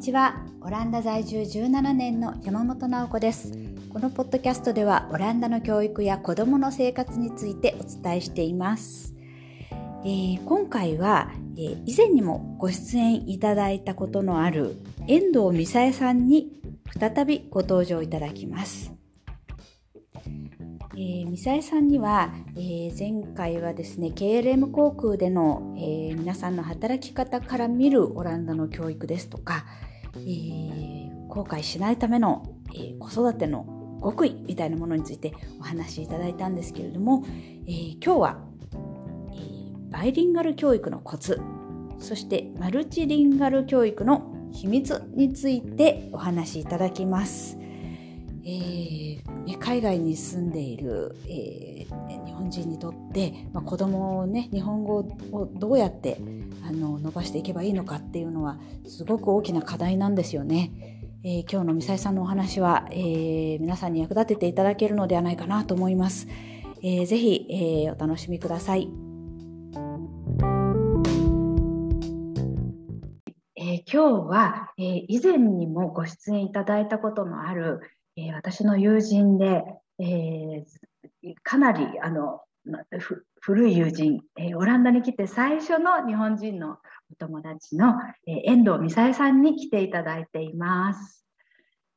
ちは。オランダ在住17年の山本直子です。このポッドキャストではオランダの教育や子どもの生活についてお伝えしています、えー、今回は、えー、以前にもご出演いただいたことのある遠藤美沙恵さんに再びご登場いただきます。えー、ミサイさんには、えー、前回はですね KLM 航空での、えー、皆さんの働き方から見るオランダの教育ですとか、えー、後悔しないための、え子育ての極意みたいなものについてお話しいただいたんですけれども、え今日は、えバイリンガル教育のコツそしてマルチリンガル教育の秘密についてお話しいただきます。えー、海外に住んでいる、えー、日本人にとって、まあ、子供をね日本語をどうやってあの伸ばしていけばいいのかっていうのはすごく大きな課題なんですよね。えー、今日のミサイさんのお話は、えー、皆さんに役立てていただけるのではないかなと思います。えー、ぜひ、えー、お楽しみください。えー、今日は、えー、以前にもご出演いただいたことのあるえー、私の友人で、えー、かなりあの古い友人、えー、オランダに来て最初の日本人のお友達の、えー、遠藤美沙恵さんに来ていただいています。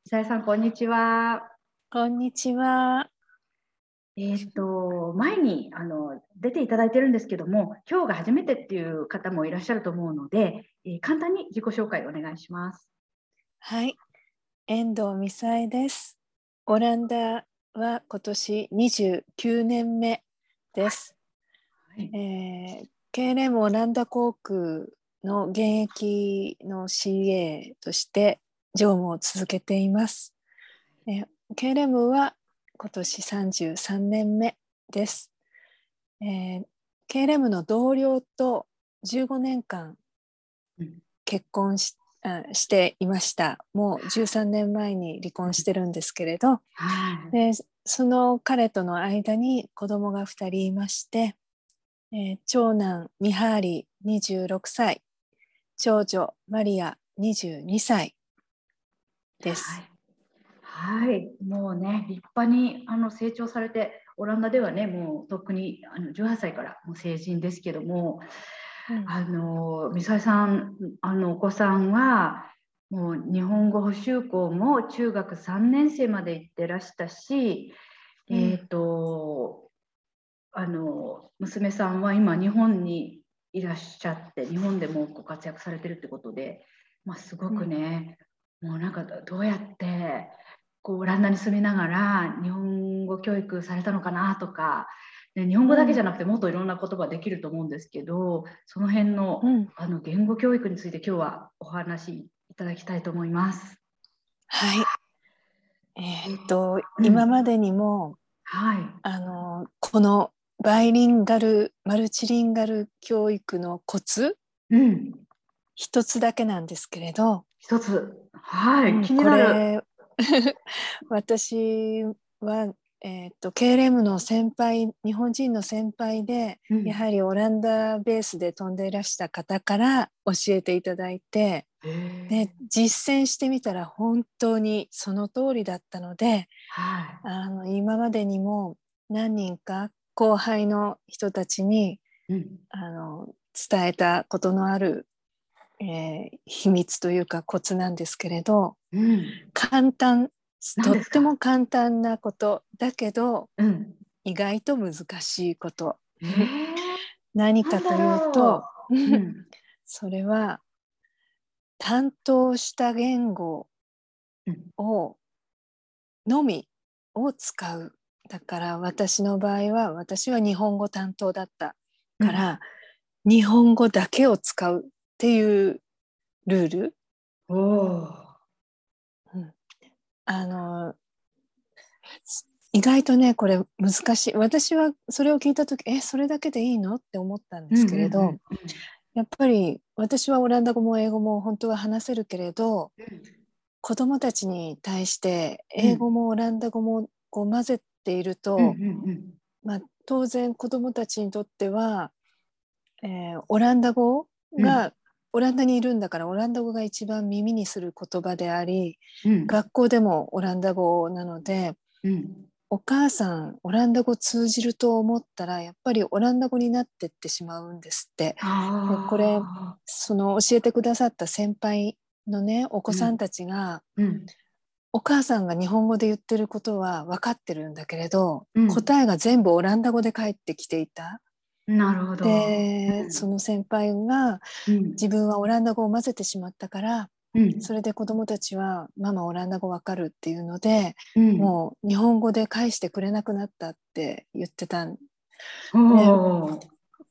美沙恵さん、こんにちは。こんにちは。えっ、と前にあの出ていただいてるんですけども、今日が初めてっていう方もいらっしゃると思うので、えー、簡単に自己紹介お願いします。はい、遠藤美沙恵です。オランダは今年29年目です。はい、えー、KLM オランダ航空の現役の CA として乗務を続けています。えー、KLM は今年33年目です。えー、KLM の同僚と15年間結婚ししていました。もう13年前に離婚してるんですけれど、でその彼との間に子供が2人いまして、えー、長男ミハーリ26歳。長女マリア22歳。です。はい、はい、もうね立派にあの成長されてオランダではねもうとっくにあの18歳からもう成人ですけどもあの美沙さんあのお子さんはもう日本語補習校も中学3年生まで行ってらしたし、うん、えっ、ー、とあの娘さんは今日本にいらっしゃって日本でもご活躍されてるってことで、まあ、すごくね、うん、もうなんかどうやってこうオランダに住みながら日本語教育されたのかなとかね、日本語だけじゃなくてもっといろんな言葉できると思うんですけどその辺のうん、あの言語教育について今日はお話しいただきたいと思います。はい、えー、っと、うん、今までにも、はい、あのこのバイリンガルマルチリンガル教育のコツ、うん、一つだけなんですけれど一つ。はい、気になる。私はえーと、KLM の先輩日本人の先輩で、うん、やはりオランダベースで飛んでいらした方から教えていただいてで実践してみたら本当にその通りだったので、はい、あの今までにも何人か後輩の人たちに、うん、あの伝えたことのある、えー、秘密というかコツなんですけれど、うん、簡単 とっても簡単なこと。だけど、うん、意外と難しいこと。何かというと、う。ん、それは担当した言語をのみを使う。だから私の場合は私は日本語担当だったから、うん、日本語だけを使うっていうルール。おあの意外とねこれ難しい。私はそれを聞いた時えそれだけでいいの？って思ったんですけれど、うんうんうん、やっぱり私はオランダ語も英語も本当は話せるけれど、うん、子どもたちに対して英語もオランダ語もこう混ぜていると、うんうんうん、まあ、当然子どもたちにとっては、えー、オランダ語がオランダにいるんだからオランダ語が一番耳にする言葉であり、うん、学校でもオランダ語なので、うん、お母さんオランダ語通じると思ったらやっぱりオランダ語になってってしまうんですって。これその教えてくださった先輩のねお子さんたちが、うん、お母さんが日本語で言ってることは分かってるんだけれど、うん、答えが全部オランダ語で返ってきていた。なるほど。で、その先輩が、自分はオランダ語を混ぜてしまったから、それで子どもたちは「ママオランダ語わかる」っていうので、もう日本語で返してくれなくなったって言ってたんで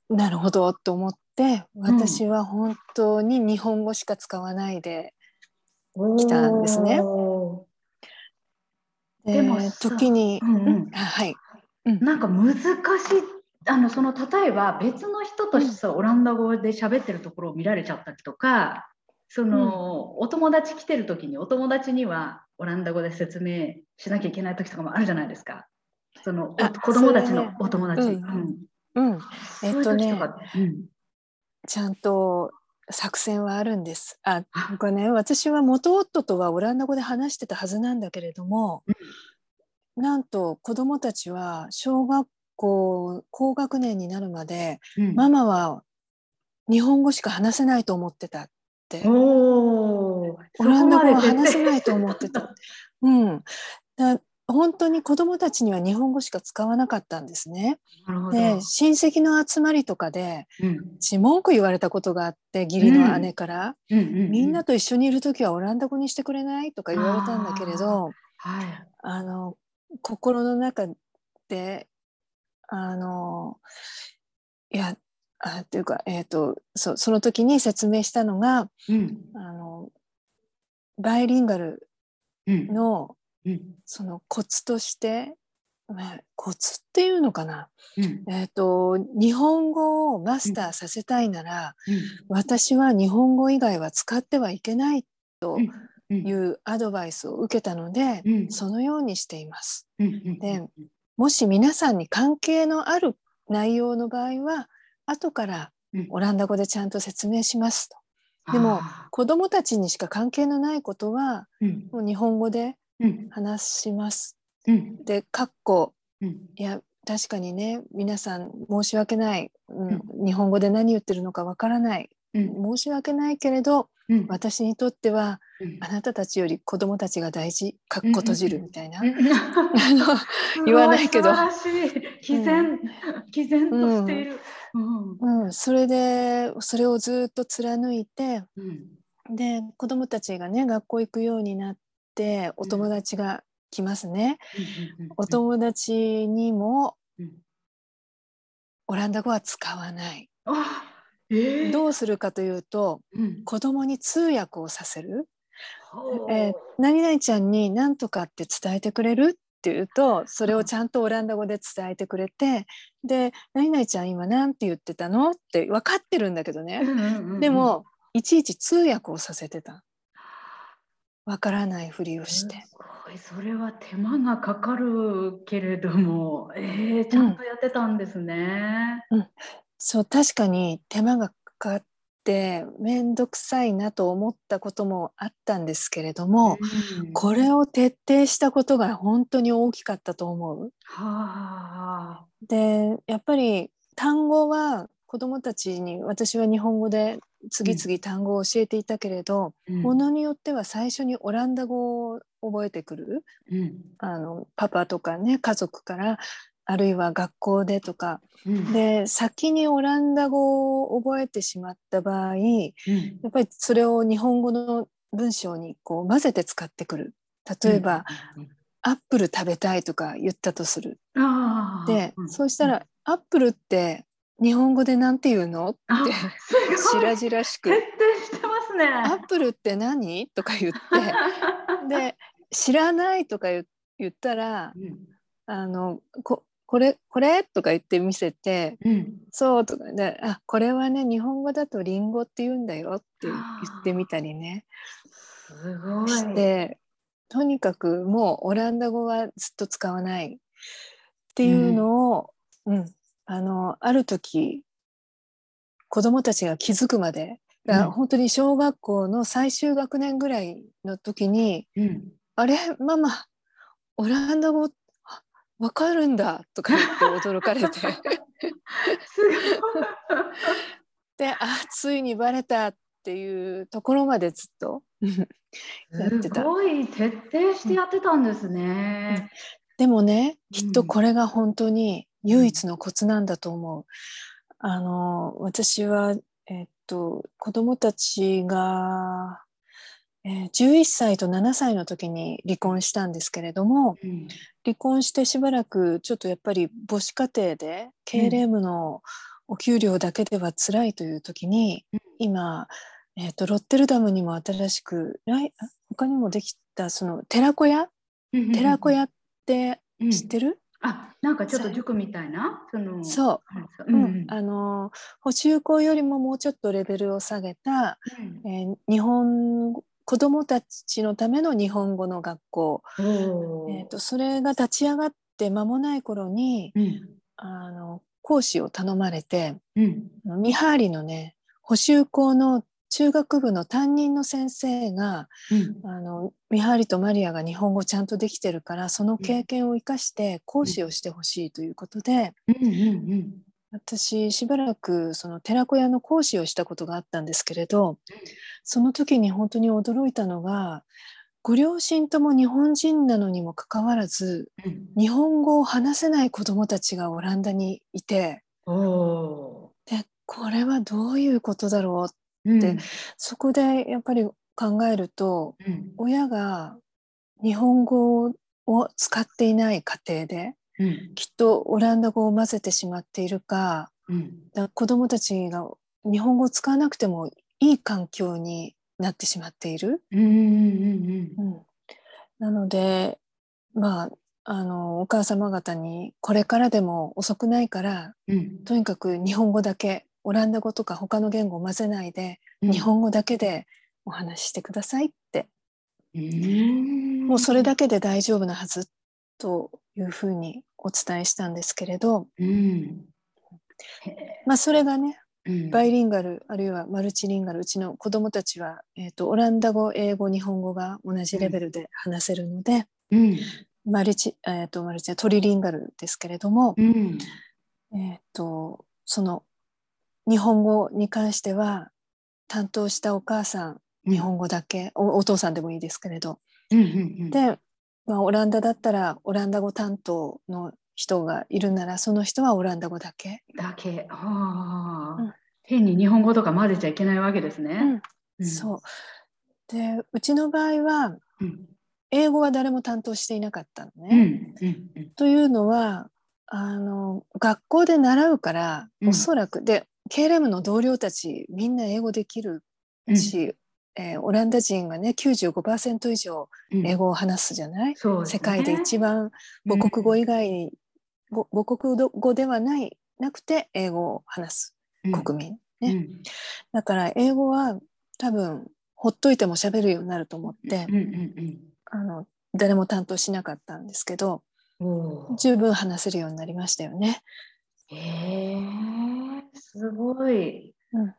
なるほどと思って私は本当に日本語しか使わないで来たんですね。でも時に、うんうん、はい、うん、なんか難しいあのその例えば別の人としてオランダ語で喋ってるところを見られちゃったりとかその、うん、お友達来てる時にお友達にはオランダ語で説明しなきゃいけない時とかもあるじゃないですか。その子供たちのお友達。うん、うん、えっとね、うん、ちゃんと作戦はあるんです。あ、これね、私は元夫とはオランダ語で話してたはずなんだけれども、うん、なんと子供たちは小学校高学年になるまで、うん、ママは日本語しか話せないと思ってたって。オランダ語は話せないと思ってた。うん。だ本当に子どもたちには日本語しか使わなかったんですね。で親戚の集まりとかで、うん、文句言われたことがあって義理の姉から、うん。うんうんうん、みんなと一緒にいる時はオランダ語にしてくれないとか言われたんだけれどあ、はい、あの心の中であのいやあっていうか、えーと、そその時に説明したのが、うん、あのバイリンガルの、うん、そのコツとして、まあ、コツっていうのかな、うん、えーと、日本語をマスターさせたいなら、私は日本語以外は使ってはいけないというアドバイスを受けたので、そのようにしています。でもし皆さんに関係のある内容の場合は後からオランダ語でちゃんと説明しますと。でも子どもたちにしか関係のないことは、もう日本語で話します。で、かっこ、いや確かにね皆さん申し訳ない、うん、日本語で何言ってるのかわからない、申し訳ないけれど、私にとってはあなたたちより子供たちが大事。かっこ閉じるみたいな、あの言わないけど。毅然、毅然としている、うん。それでそれをずっと貫いて、で子供たちがね学校行くようになってお友達が来ますね、お友達にも、オランダ語は使わない。えー、どうするかというと、うん、子供に通訳をさせる、えー、何々ちゃんに何とかって伝えてくれるって言うとそれをちゃんとオランダ語で伝えてくれてで「何々ちゃん今何て言ってたの?」って分かってるんだけどね、でもいちいち通訳をさせてた。分からないふりをして。それは手間がかかるけれども、えー、ちゃんとやってたんですね。うん、うん、そう確かに手間がかかって面倒くさいなと思ったこともあったんですけれども、うん、これを徹底したことが本当に大きかったと思う。はあ、でやっぱり単語は子どもたちに私は日本語で次々単語を教えていたけれど、うん、ものによっては最初にオランダ語を覚えてくる、うん、あのパパとかね家族からあるいは学校でとか、うん、で先にオランダ語を覚えてしまった場合、うん、やっぱりそれを日本語の文章にこう混ぜて使ってくる。例えば、うん、アップル食べたい」とか言ったとする。で、そうしたら、アップルって日本語でなんて言うの?」って白々しく「徹底してますね、アップルって何?」とか言って で「知らない」とか言ったら、あのここれこれ？とか言って見せて、うん、そうとかであこれはね日本語だとリンゴって言うんだよって言ってみたりね。すごい。してとにかくもうオランダ語はずっと使わないっていうのを、うん、うん、あのある時子供たちが気づくまでが本当に小学校の最終学年ぐらいの時に「うん、あれ？ママオランダ語わかるんだ」とか言って驚かれてであついにバレたっていうところまでずっとやってた。すごい徹底してやってたんですね。でもねきっとこれが本当に唯一のコツなんだと思う。あの私はえっと子供たちが、えー、11歳と7歳の時に離婚したんですけれども、うん、離婚してしばらくちょっとやっぱり母子家庭で経営務のお給料だけでは辛いという時に、うん、今、えーと、ロッテルダムにも新しく他にもできたその寺子屋、寺子屋って知ってる、あなんかちょっと塾みたいな？そのそう、うん、あの補修校よりももうちょっとレベルを下げた、うん、えー、日本子どもたちのための日本語の学校、えーと、それが立ち上がって間もない頃に、うん、あの講師を頼まれて、うん、見張りのね補修校の中学部の担任の先生が、うん、あのミハリとマリアが日本語ちゃんとできてるからその経験を生かして講師をしてほしいということで、うんうんうん、私しばらくその寺子屋の講師をしたことがあったんですけれどその時に本当に驚いたのがご両親とも日本人なのにもかかわらず、うん、日本語を話せない子どもたちがオランダにいてでこれはどういうことだろううん、そこでやっぱり考えると、うん、親が日本語を使っていない家庭で、うん、きっとオランダ語を混ぜてしまっているか,、うん、だ子どもたちが日本語を使わなくてもいい環境になってしまっている。なのでまああのお母様方にこれからでも遅くないから、とにかく日本語だけオランダ語とか他の言語を混ぜないで、うん、日本語だけでお話ししてくださいって、うん、もうそれだけで大丈夫なはずというふうにお伝えしたんですけれど、うん、まあそれがねバイリンガルあるいはマルチリンガルうちの子どもたちは、えーと、オランダ語英語日本語が同じレベルで話せるので、うん、マルチ、えーと、マルチトリリンガルですけれども、うん、えーとその日本語に関しては担当したお母さん日本語だけ、うん、おお父さんでもいいですけれど、うんうんうん、で、まあ、オランダだったらオランダ語担当の人がいるならその人はオランダ語だけ。だけ。はあ、うん、変に日本語とか混ぜちゃいけないわけですね。うん、そう。でうちの場合は、英語は誰も担当していなかったのね。というのはあの学校で習うから、おそらくで KLM の同僚たちみんな英語できるし、うん、えー、オランダ人がね95%以上英語を話すじゃない、うんね、世界で一番母国語以外に、うん、母国語ではないなくて英語を話す国民、ね、だから英語は多分ほっといても喋るようになると思って、あの誰も担当しなかったんですけど十分話せるようになりましたよね。へえすごい。うん、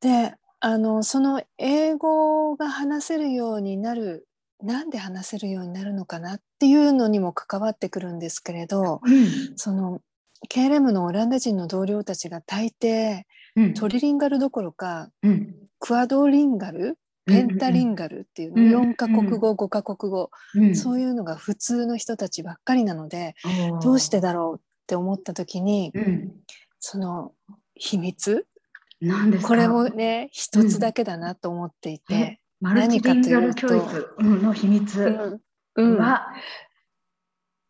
であのその英語が話せるようになるなんで話せるようになるのかなっていうのにも関わってくるんですけれど、うん、その KLM のオランダ人の同僚たちが大抵、うん、トリリンガルどころか、うん、クアドリンガルペンタリンガルっていうの、うん、4カ国語5カ国語、そういうのが普通の人たちばっかりなので、どうしてだろうって思った時に、うん、その秘密これもね一つだけだなと思っていて、うん、何かというとの秘密は、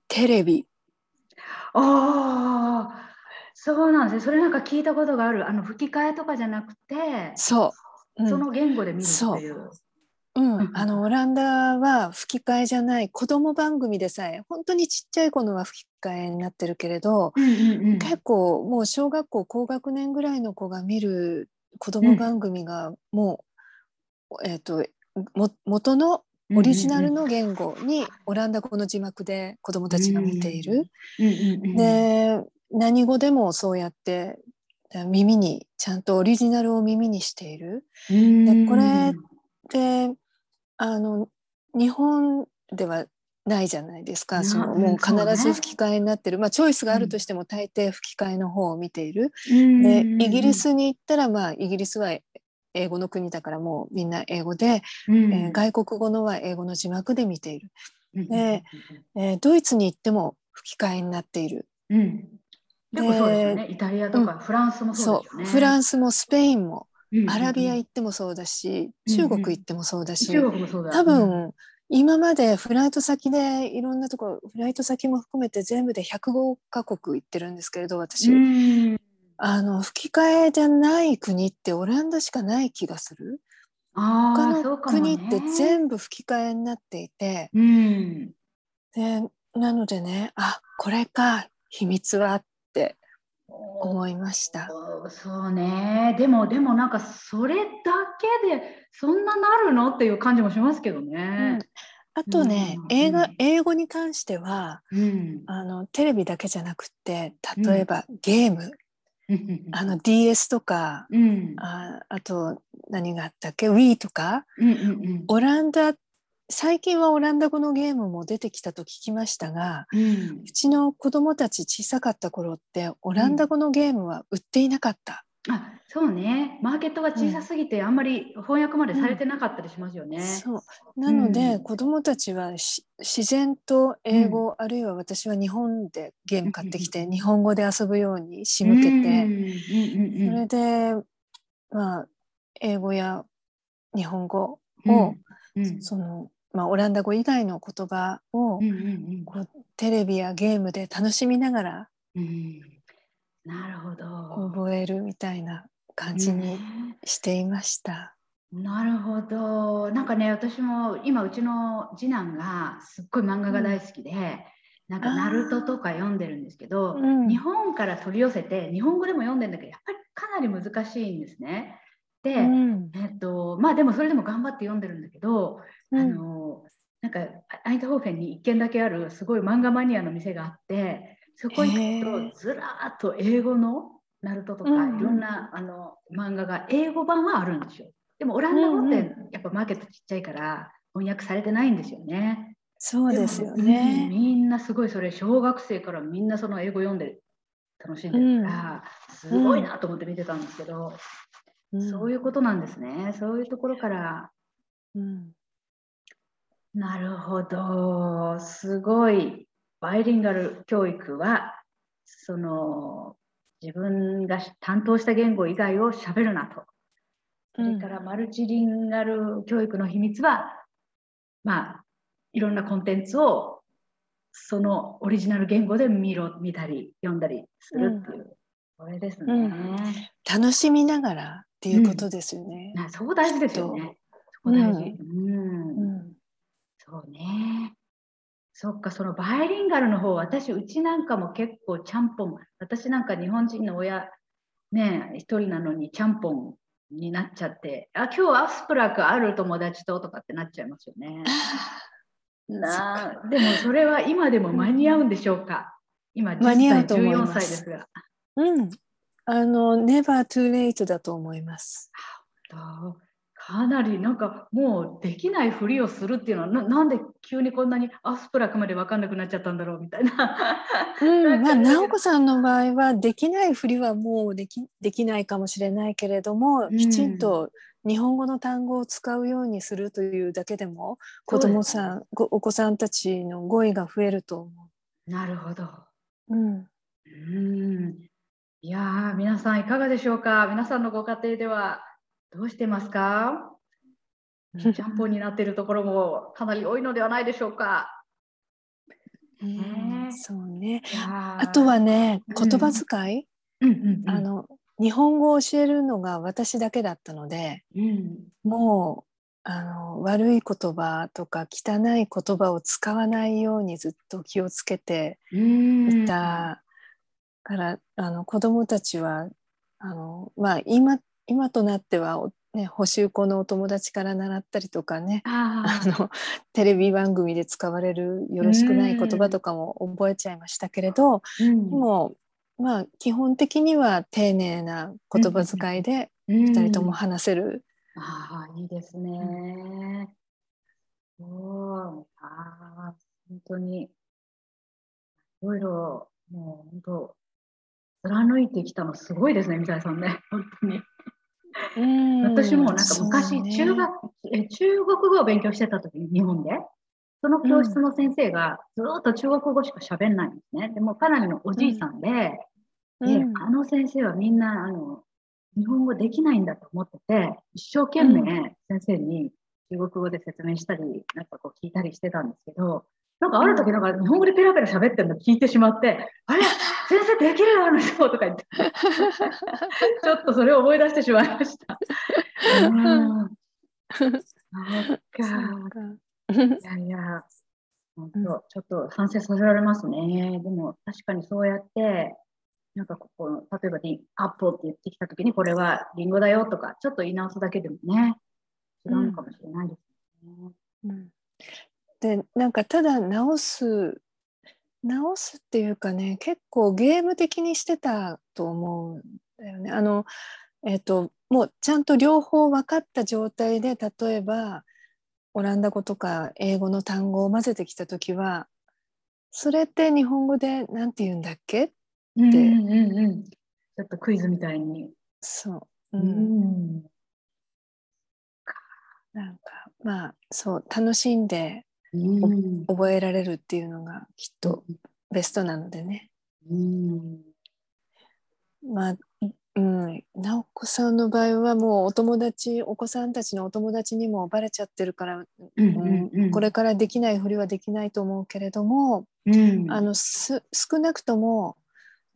テレビ。ああそうなんですね。それなんか聞いたことがある。あの吹き替えとかじゃなくてそう、その言語で見るっていう。うん、あのオランダは吹き替えじゃない子供番組でさえ本当にちっちゃい子のは吹き替えになってるけれど、結構もう小学校高学年ぐらいの子が見る子供番組がもう、うん、えーと、も元のオリジナルの言語にオランダ語の字幕で子供たちが見ている。で何語でもそうやって耳にちゃんとオリジナルを耳にしている。でこれってあの日本ではないじゃないですか。そのもう必ず吹き替えになってる、ね、まあ、チョイスがあるとしても大抵吹き替えの方を見ている。でイギリスに行ったら、まあ、イギリスは英語の国だからもうみんな英語で、うん、えー、外国語のは英語の字幕で見ている。で、えー、ドイツに行っても吹き替えになっている。うん、結構そうですよね。イタリアとかフランスもそうですよね。フランスもスペインも、アラビア行ってもそうだし、中国行ってもそうだし、多分、今までフライト先でいろんなところフライト先も含めて全部で105カ国行ってるんですけれど私、あの吹き替えじゃない国ってオランダしかない気がする。他の国って全部吹き替えになっていて、うん、でなのでねあこれか秘密はって思いました。そうね。でもでもなんかそれだけでそんななるの？っていう感じもしますけどね。うん。あとね、うん、映画英語に関しては、うん、あのテレビだけじゃなくて例えば、ゲーム。あの DS とか、うん、ああと何があったっけ？Wii とか、うんうんうん、オランダ最近はオランダ語のゲームも出てきたと聞きましたが、うん、うちの子供たち小さかった頃ってオランダ語のゲームは売っていなかった。あそうね。マーケットが小さすぎて、あんまり翻訳までされてなかったりしますよね。うん、そう。なので、うん、子どもたちは自然と英語、うん、あるいは私は日本でゲーム買ってきて、日本語で遊ぶように仕向けて、それでまあ英語や日本語を、そのまあ、オランダ語以外の言葉を、こうテレビやゲームで楽しみながら、なるほど。覚えるみたいな感じにしていました。なるほど。なんかね私も今うちの次男がすっごい漫画が大好きで、うん、なんか「ナルトとか読んでるんですけど、うん、日本から取り寄せて日本語でも読んでるんだけどやっぱりかなり難しいんですね。で、うん、えっとまあでもそれでも頑張って読んでるんだけど、あのなんかアイトホーフェンに1軒だけあるすごい漫画マニアの店があってそこ行くとずらっと英語のナルトとかいろんな、あの漫画が英語版はあるんですよ。でもオランダ語ってやっぱマーケットちっちゃいから翻訳されてないんですよね。そうですよね。みんなすごいそれ小学生からみんなその英語読んで楽しんでるから、すごいなと思って見てたんですけど、そういうことなんですね。そういうところから。うん、なるほど。すごい。バイリンガル教育は、その自分が担当した言語以外をしゃべるなと。それからマルチリンガル教育の秘密は、まあ、いろんなコンテンツをそのオリジナル言語で見ろ見たり読んだりするっていう、うん、これですね、うん、楽しみながらっていうことですよね。うん、そう大事ですよね。そこ大事。うんそうね。そっか、そのバイリンガルの方、私、うちなんかも結構ちゃんぽん、私なんか日本人の親、ね、一人なのにちゃんぽんになっちゃって、あ、今日アスプラクある友達ととかってなっちゃいますよね。なでもそれは今でも間に合うんでしょうか、今10歳、14歳ですが。うん。あの、never too late だと思います。かなりなんかもうできないふりをするっていうのはななんで急にこんなにアスプラクまで分かんなくなっちゃったんだろうみたいな。うん、まあ直子さんの場合はできないふりはもうできできないかもしれないけれども、きちんと日本語の単語を使うようにするというだけでも子どもさんお子さんたちの語彙が増えると思う。なるほど。うん、うんいや皆さんいかがでしょうか？皆さんのご家庭ではどうしてますか？ジャンポンになっているところもかなり多いのではないでしょうか？えー、そうね。あとはね、言葉遣い、うんうんうん。うん、あの日本語を教えるのが私だけだったので、うん、もうあの悪い言葉とか汚い言葉を使わないようにずっと気をつけていたからあの子どもたちはあの、まあ、今今となっては、ね、補修校のお友達から習ったりとかねあのテレビ番組で使われるよろしくない言葉とかも覚えちゃいましたけれど、うん、でもまあ基本的には丁寧な言葉遣いで2人とも話せる。うん、ああいいですね。おあ本当にいろいろもう本当貫いてきたのすごいですね三谷さんね。本当に。私もなんか昔、中学、え中国語を勉強してた時に日本でその教室の先生がずっと中国語しか喋んないんですね。でもかなりのおじいさんで、うん、であの先生はみんなあの日本語できないんだと思ってて、一生懸命先生に中国語で説明したり、なんかこう聞いたりしてたんですけど、なんかある時なんか日本語でペラペラ喋ってるの聞いてしまって、あれ？先生できるよあの人とか言って、ちょっとそれを思い出してしまいました。そっか。いやいや、本当、ちょっと反省させられますね。でも確かにそうやって、なんかここ、例えばリアップルって言ってきたときに、これはリンゴだよとか、ちょっと言い直すだけでもね、違うのかもしれないですね。うん、で、なんかただ直す、直すっていうかね、結構ゲーム的にしてたと思うんだよね。あの、えっ、ー、と、もうちゃんと両方分かった状態で、例えば、オランダ語とか英語の単語を混ぜてきた時はそれって日本語で何て言うんだっけ？って、うんうんうん、ちょっとクイズみたいに。そう、うん、うん。なんかまあそう楽しんで、うん、覚えられるっていうのがきっとベストなのでね、うん、まあうん、直子さんの場合はもうお友達お子さんたちのお友達にもバレちゃってるから、うんこれからできないふりはできないと思うけれども、うん、あの少なくとも、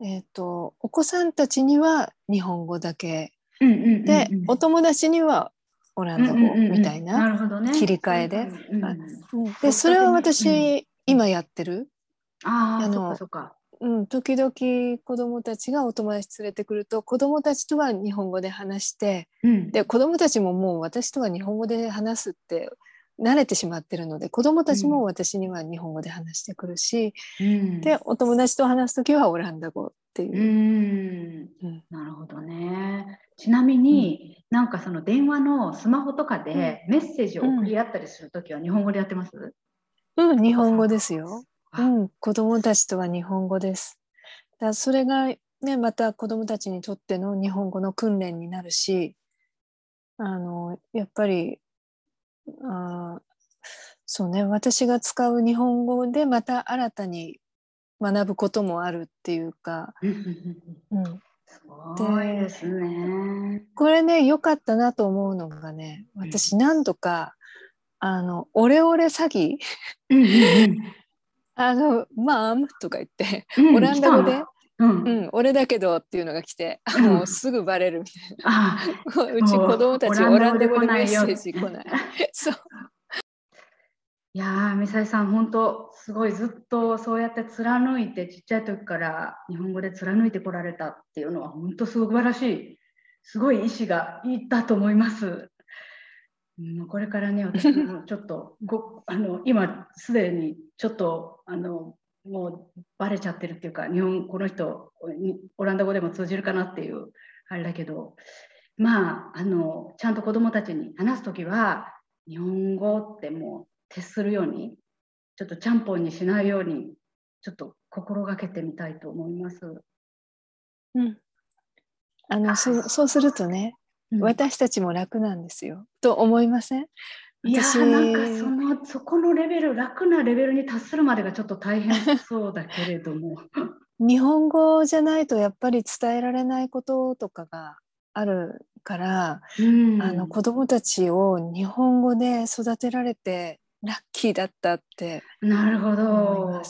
えーと、お子さんたちには日本語だけ、でお友達にはオランダ語みたいな切り替えで、でそれは私、今やってる？ああのうん、時々子どもたちがお友達連れてくると子どもたちとは日本語で話して、うん、で子どもたちももう私とは日本語で話すって慣れてしまってるので子どもたちも私には日本語で話してくるし、うん、でお友達と話す時はオランダ語っていう。うん、なるほどね。ちなみに、うん、なんかその電話のスマホとかでメッセージを送り合ったりする時は日本語でやってます？うん、日本語ですよ。うん、子どもたちとは日本語です。だそれが、ね、また子どもたちにとっての日本語の訓練になるしあのやっぱりあそうね私が使う日本語でまた新たに学ぶこともあるっていうか。うん、すごいですね。これね良かったなと思うのがね私何度かあのオレオレ詐欺？あの、マーム？とか言って、うん、オランダ語で、うん、うん、俺だけどっていうのが来て、うん、もうすぐバレるみたいな。うち子供たちオランダ語でメッセージ来ない。そう。やー、ミサイさん、本当すごいずっとそうやって貫いて、ちっちゃい時から日本語で貫いてこられたっていうのは、本当素晴らしい、すごい意志がいったと思います。うん、これからね、私もちょっとご あの今すでにちょっとあのもうバレちゃってるっていうか、日本、この人、オランダ語でも通じるかなっていうあれだけど、まあ、あのちゃんと子どもたちに話す時は、日本語ってもう徹するように、ちょっとちゃんぽんにしないように、ちょっと心がけてみたいと思います。うん、あのそそうするとね、私たちも楽なんですよ。と思いません？いやなんかそのそこのレベル楽なレベルに達するまでがちょっと大変そうだけれども。日本語じゃないとやっぱり伝えられないこととかがあるから、うん、あの子どもたちを日本語で育てられてラッキーだったってなるほど。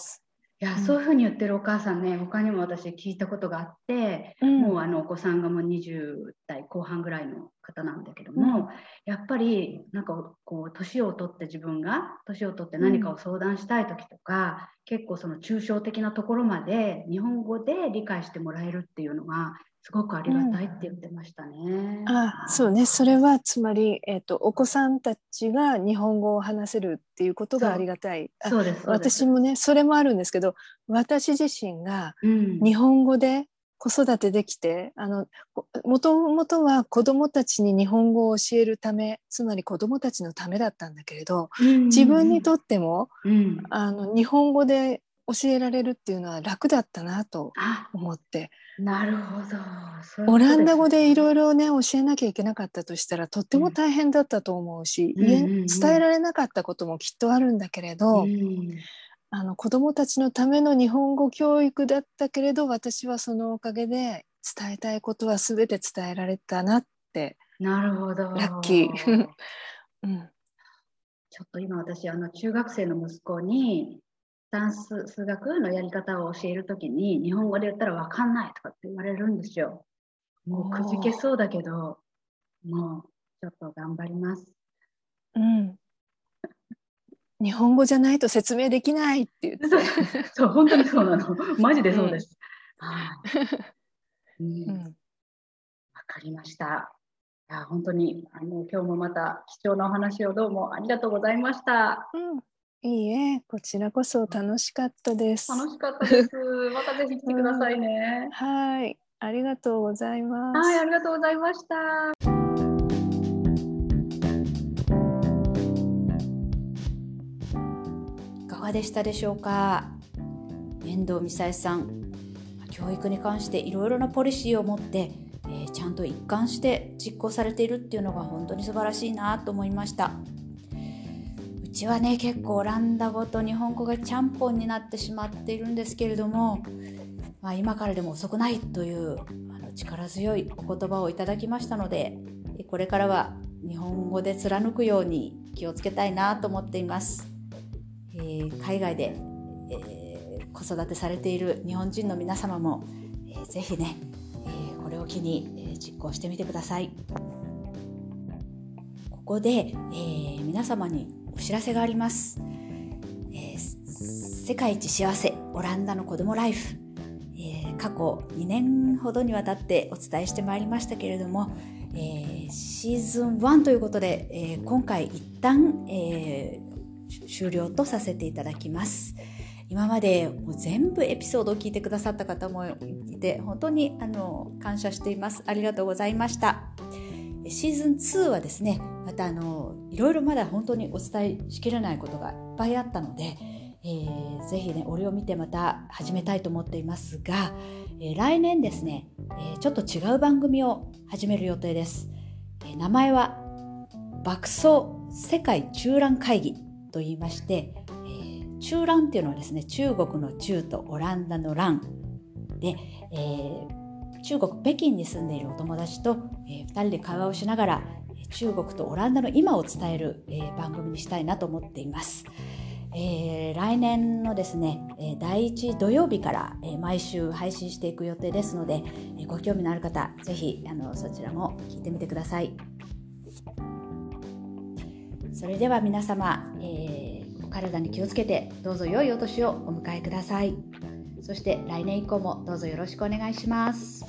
いや、そういうふうに言ってるお母さんね他にも私聞いたことがあって、うん、もうあのお子さんがもう20代後半ぐらいの方なんだけども、うん、やっぱりなんかこう年を取って自分が年を取って何かを相談したい時とか、結構その抽象的なところまで日本語で理解してもらえるっていうのがすごくありがたいって言ってましたね。うん、あそうね。それはつまり、えーと、お子さんたちが日本語を話せるっていうことがありがたい。そうです私もねそれもあるんですけど私自身が日本語で子育てできてあのもともとは子どもたちに日本語を教えるためつまり子どもたちのためだったんだけれど、うんうんうん、自分にとっても、うん、あの日本語で教えられるっていうのは楽だったなと思って。なるほど。オランダ語でいろいろね教えなきゃいけなかったとしたらとっても大変だったと思うし、うん、伝えられなかったこともきっとあるんだけれど、うん、あの子どもたちのための日本語教育だったけれど私はそのおかげで伝えたいことは全て伝えられたなって。なるほど。ラッキー、うん、ちょっと今私あの中学生の息子に算数数学のやり方を教えるときに日本語で言ったら分かんないとかって言われるんですよ。もうくじけそうだけどもうちょっと頑張ります。うん。日本語じゃないと説明できないって言って。そう本当にそうなの。マジでそうです。はい。うん。わ、うん、かりました。いや本当にあの今日もまた貴重なお話をどうもありがとうございました。うんいいえ、こちらこそ楽しかったです。楽しかったです。またぜひ来てくださいね。うん、はい、ありがとうございます。はい、ありがとうございました。いかがでしたでしょうか？遠藤美沙さん、教育に関していろいろなポリシーを持って、えー、ちゃんと一貫して実行されているっていうのが本当に素晴らしいなと思いました。ちはね結構オランダ語と日本語がちゃんぽんになってしまっているんですけれども、まあ、今からでも遅くないというあの力強いお言葉をいただきましたのでこれからは日本語で貫くように気をつけたいなと思っています。えー、海外で、えー、子育てされている日本人の皆様も、えー、ぜひね、えー、これを機に、え、実行してみてください。ここで、えー、皆様にお知らせがあります、えー、世界一幸せオランダの子供ライフ、えー、過去2年ほどにわたってお伝えしてまいりましたけれども、えー、シーズン1ということで、えー、今回一旦、えー、終了とさせていただきます。今までもう全部エピソードを聞いてくださった方もいて本当にあの感謝しています。ありがとうございました。シーズン2はですねまたあのいろいろまだ本当にお伝えしきれないことがいっぱいあったので、えー、ぜひね俺を見てまた始めたいと思っていますが、えー、来年ですね、えー、ちょっと違う番組を始める予定です、え、名前は爆走世界中覧会議と言いまして、え、中覧っていうのはですね中国の中とオランダの蘭で、えー、中国北京に住んでいるお友達と、えー、2人で会話をしながら中国とオランダの今を伝える、えー、番組にしたいなと思っています。えー、来年のですね、え第1土曜日から、え毎週配信していく予定ですので、えご興味のある方ぜひあのそちらも聞いてみてくださいそれでは皆様、えー、お体に気をつけてどうぞ良いお年をお迎えください。そして来年以降もどうぞよろしくお願いします。